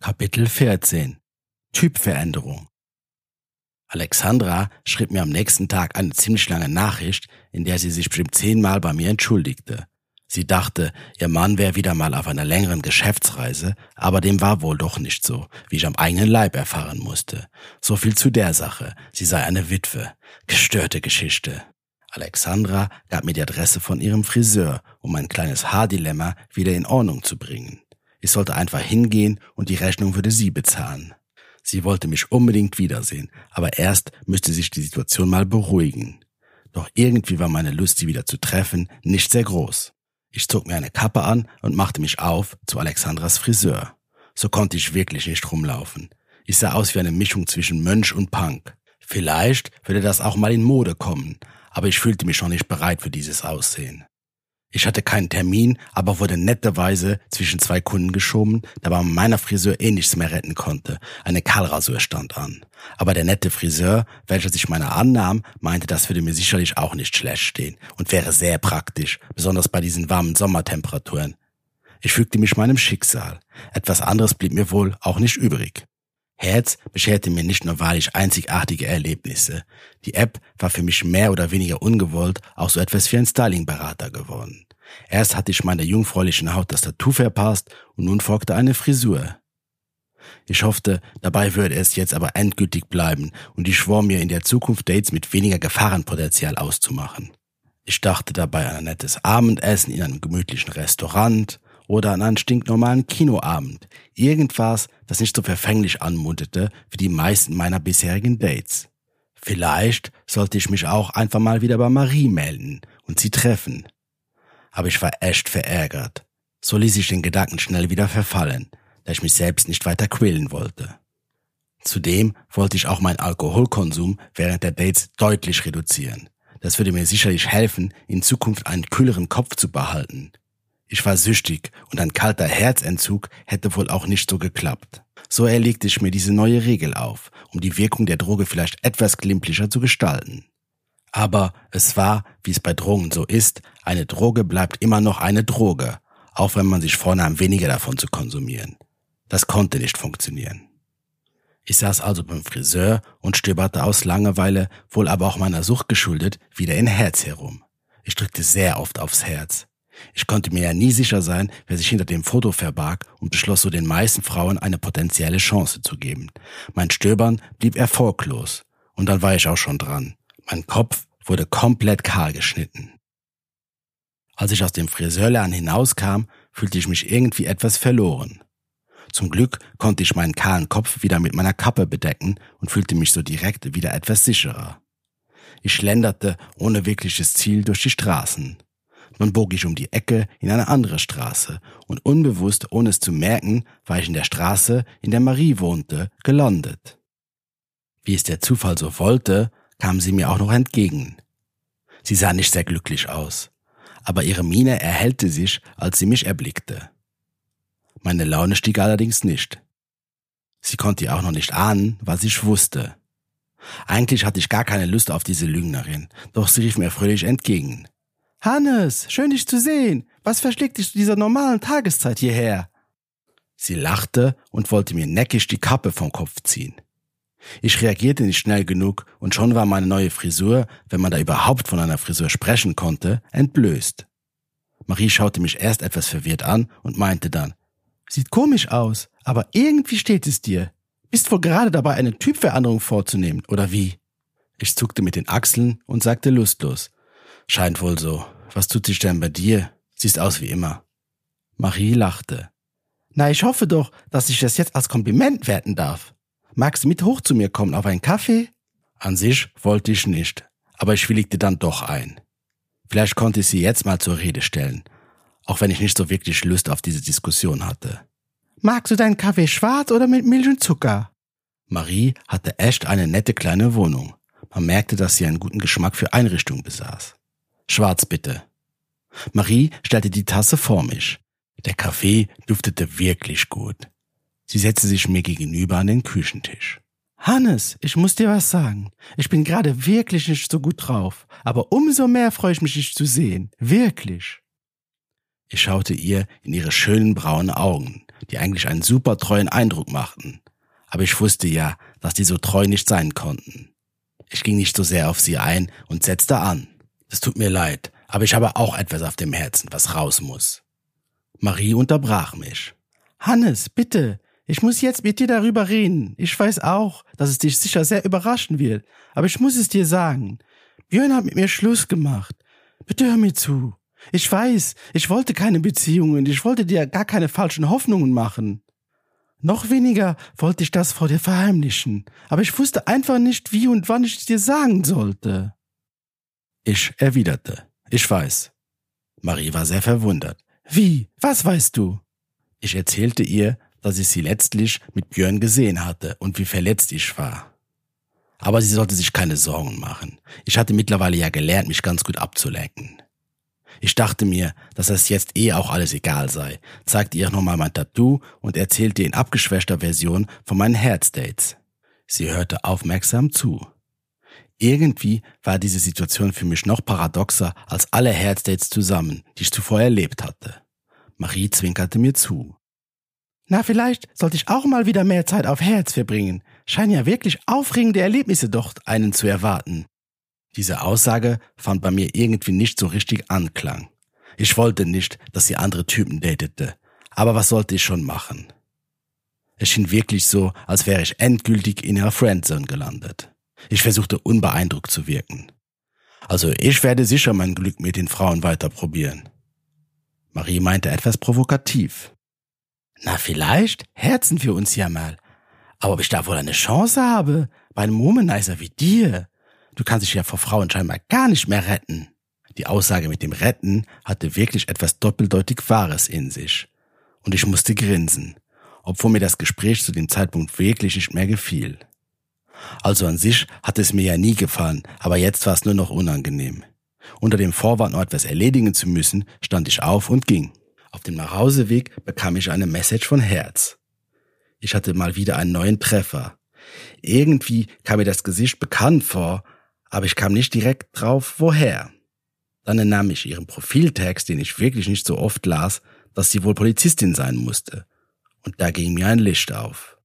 Kapitel 14 Typveränderung Alexandra schrieb mir am nächsten Tag eine ziemlich lange Nachricht, in der sie sich bestimmt zehnmal bei mir entschuldigte. Sie dachte, ihr Mann wäre wieder mal auf einer längeren Geschäftsreise, aber dem war wohl doch nicht so, wie ich am eigenen Leib erfahren musste. So viel zu der Sache. Sie sei eine Witwe. Gestörte Geschichte. Alexandra gab mir die Adresse von ihrem Friseur, um mein kleines Haardilemma wieder in Ordnung zu bringen. Ich sollte einfach hingehen und die Rechnung würde sie bezahlen. Sie wollte mich unbedingt wiedersehen, aber erst müsste sich die Situation mal beruhigen. Doch irgendwie war meine Lust, sie wieder zu treffen, nicht sehr groß. Ich zog mir eine Kappe an und machte mich auf zu Alexandras Friseur. So konnte ich wirklich nicht rumlaufen. Ich sah aus wie eine Mischung zwischen Mönch und Punk. Vielleicht würde das auch mal in Mode kommen, aber ich fühlte mich noch nicht bereit für dieses Aussehen. Ich hatte keinen Termin, aber wurde netterweise zwischen zwei Kunden geschoben, da man meiner Friseur eh nichts mehr retten konnte. Eine Kahlrasur stand an. Aber der nette Friseur, welcher sich meiner annahm, meinte, das würde mir sicherlich auch nicht schlecht stehen und wäre sehr praktisch, besonders bei diesen warmen Sommertemperaturen. Ich fügte mich meinem Schicksal. Etwas anderes blieb mir wohl auch nicht übrig. Herz bescherte mir nicht nur wahrlich einzigartige Erlebnisse. Die App war für mich mehr oder weniger ungewollt auch so etwas wie ein Styling-Berater geworden. Erst hatte ich meiner jungfräulichen Haut das Tattoo verpasst und nun folgte eine Frisur. Ich hoffte, dabei würde es jetzt aber endgültig bleiben und ich schwor mir in der Zukunft Dates mit weniger Gefahrenpotenzial auszumachen. Ich dachte dabei an ein nettes Abendessen in einem gemütlichen Restaurant, oder an einen stinknormalen Kinoabend. Irgendwas, das nicht so verfänglich anmutete wie die meisten meiner bisherigen Dates. Vielleicht sollte ich mich auch einfach mal wieder bei Marie melden und sie treffen. Aber ich war echt verärgert. So ließ ich den Gedanken schnell wieder verfallen, da ich mich selbst nicht weiter quälen wollte. Zudem wollte ich auch meinen Alkoholkonsum während der Dates deutlich reduzieren. Das würde mir sicherlich helfen, in Zukunft einen kühleren Kopf zu behalten. Ich war süchtig und ein kalter Herzentzug hätte wohl auch nicht so geklappt. So erlegte ich mir diese neue Regel auf, um die Wirkung der Droge vielleicht etwas glimpflicher zu gestalten. Aber es war, wie es bei Drogen so ist, eine Droge bleibt immer noch eine Droge, auch wenn man sich vornahm, weniger davon zu konsumieren. Das konnte nicht funktionieren. Ich saß also beim Friseur und stöberte aus Langeweile, wohl aber auch meiner Sucht geschuldet, wieder in Herz herum. Ich drückte sehr oft aufs Herz. Ich konnte mir ja nie sicher sein, wer sich hinter dem Foto verbarg und beschloss so den meisten Frauen eine potenzielle Chance zu geben. Mein Stöbern blieb erfolglos. Und dann war ich auch schon dran. Mein Kopf wurde komplett kahl geschnitten. Als ich aus dem Friseurladen hinauskam, fühlte ich mich irgendwie etwas verloren. Zum Glück konnte ich meinen kahlen Kopf wieder mit meiner Kappe bedecken und fühlte mich so direkt wieder etwas sicherer. Ich schlenderte ohne wirkliches Ziel durch die Straßen. Nun bog ich um die Ecke in eine andere Straße und unbewusst, ohne es zu merken, war ich in der Straße, in der Marie wohnte, gelandet. Wie es der Zufall so wollte, kam sie mir auch noch entgegen. Sie sah nicht sehr glücklich aus, aber ihre Miene erhellte sich, als sie mich erblickte. Meine Laune stieg allerdings nicht. Sie konnte auch noch nicht ahnen, was ich wusste. Eigentlich hatte ich gar keine Lust auf diese Lügnerin, doch sie rief mir fröhlich entgegen. Hannes, schön dich zu sehen. Was verschlägt dich zu dieser normalen Tageszeit hierher? Sie lachte und wollte mir neckig die Kappe vom Kopf ziehen. Ich reagierte nicht schnell genug und schon war meine neue Frisur, wenn man da überhaupt von einer Frisur sprechen konnte, entblößt. Marie schaute mich erst etwas verwirrt an und meinte dann, Sieht komisch aus, aber irgendwie steht es dir. Bist wohl gerade dabei, eine Typveränderung vorzunehmen, oder wie? Ich zuckte mit den Achseln und sagte lustlos, Scheint wohl so. Was tut sich denn bei dir? Siehst aus wie immer. Marie lachte. Na, ich hoffe doch, dass ich das jetzt als Kompliment werten darf. Magst du mit hoch zu mir kommen auf einen Kaffee? An sich wollte ich nicht, aber ich willigte dann doch ein. Vielleicht konnte ich sie jetzt mal zur Rede stellen, auch wenn ich nicht so wirklich Lust auf diese Diskussion hatte. Magst du deinen Kaffee schwarz oder mit Milch und Zucker? Marie hatte echt eine nette kleine Wohnung. Man merkte, dass sie einen guten Geschmack für Einrichtungen besaß. Schwarz bitte. Marie stellte die Tasse vor mich. Der Kaffee duftete wirklich gut. Sie setzte sich mir gegenüber an den Küchentisch. Hannes, ich muss dir was sagen. Ich bin gerade wirklich nicht so gut drauf, aber umso mehr freue ich mich, dich zu sehen. Wirklich. Ich schaute ihr in ihre schönen braunen Augen, die eigentlich einen super treuen Eindruck machten. Aber ich wusste ja, dass die so treu nicht sein konnten. Ich ging nicht so sehr auf sie ein und setzte an. Es tut mir leid, aber ich habe auch etwas auf dem Herzen, was raus muss. Marie unterbrach mich. Hannes, bitte, ich muss jetzt mit dir darüber reden. Ich weiß auch, dass es dich sicher sehr überraschen wird, aber ich muss es dir sagen. Björn hat mit mir Schluss gemacht. Bitte hör mir zu. Ich weiß, ich wollte keine Beziehungen, ich wollte dir gar keine falschen Hoffnungen machen. Noch weniger wollte ich das vor dir verheimlichen, aber ich wusste einfach nicht, wie und wann ich es dir sagen sollte. Ich erwiderte, ich weiß. Marie war sehr verwundert. Wie? Was weißt du? Ich erzählte ihr, dass ich sie letztlich mit Björn gesehen hatte und wie verletzt ich war. Aber sie sollte sich keine Sorgen machen. Ich hatte mittlerweile ja gelernt, mich ganz gut abzulenken. Ich dachte mir, dass es jetzt eh auch alles egal sei, zeigte ihr nochmal mein Tattoo und erzählte in abgeschwächter Version von meinen Herzdates. Sie hörte aufmerksam zu. Irgendwie war diese Situation für mich noch paradoxer als alle Herzdates zusammen, die ich zuvor erlebt hatte. Marie zwinkerte mir zu. Na, vielleicht sollte ich auch mal wieder mehr Zeit auf Herz verbringen. Scheinen ja wirklich aufregende Erlebnisse dort einen zu erwarten. Diese Aussage fand bei mir irgendwie nicht so richtig Anklang. Ich wollte nicht, dass sie andere Typen datete, aber was sollte ich schon machen? Es schien wirklich so, als wäre ich endgültig in ihrer Friendzone gelandet. Ich versuchte unbeeindruckt zu wirken. Also ich werde sicher mein Glück mit den Frauen weiter probieren. Marie meinte etwas provokativ. Na vielleicht herzen wir uns ja mal. Aber ob ich da wohl eine Chance habe, bei einem Womanizer wie dir? Du kannst dich ja vor Frauen scheinbar gar nicht mehr retten. Die Aussage mit dem Retten hatte wirklich etwas doppeldeutig Wahres in sich. Und ich musste grinsen, obwohl mir das Gespräch zu dem Zeitpunkt wirklich nicht mehr gefiel. Also an sich hatte es mir ja nie gefallen, aber jetzt war es nur noch unangenehm. Unter dem Vorwand, noch etwas erledigen zu müssen, stand ich auf und ging. Auf dem Nachhauseweg bekam ich eine Message von Herz. Ich hatte mal wieder einen neuen Treffer. Irgendwie kam mir das Gesicht bekannt vor, aber ich kam nicht direkt drauf, woher. Dann entnahm ich ihren Profiltext, den ich wirklich nicht so oft las, dass sie wohl Polizistin sein musste. Und da ging mir ein Licht auf.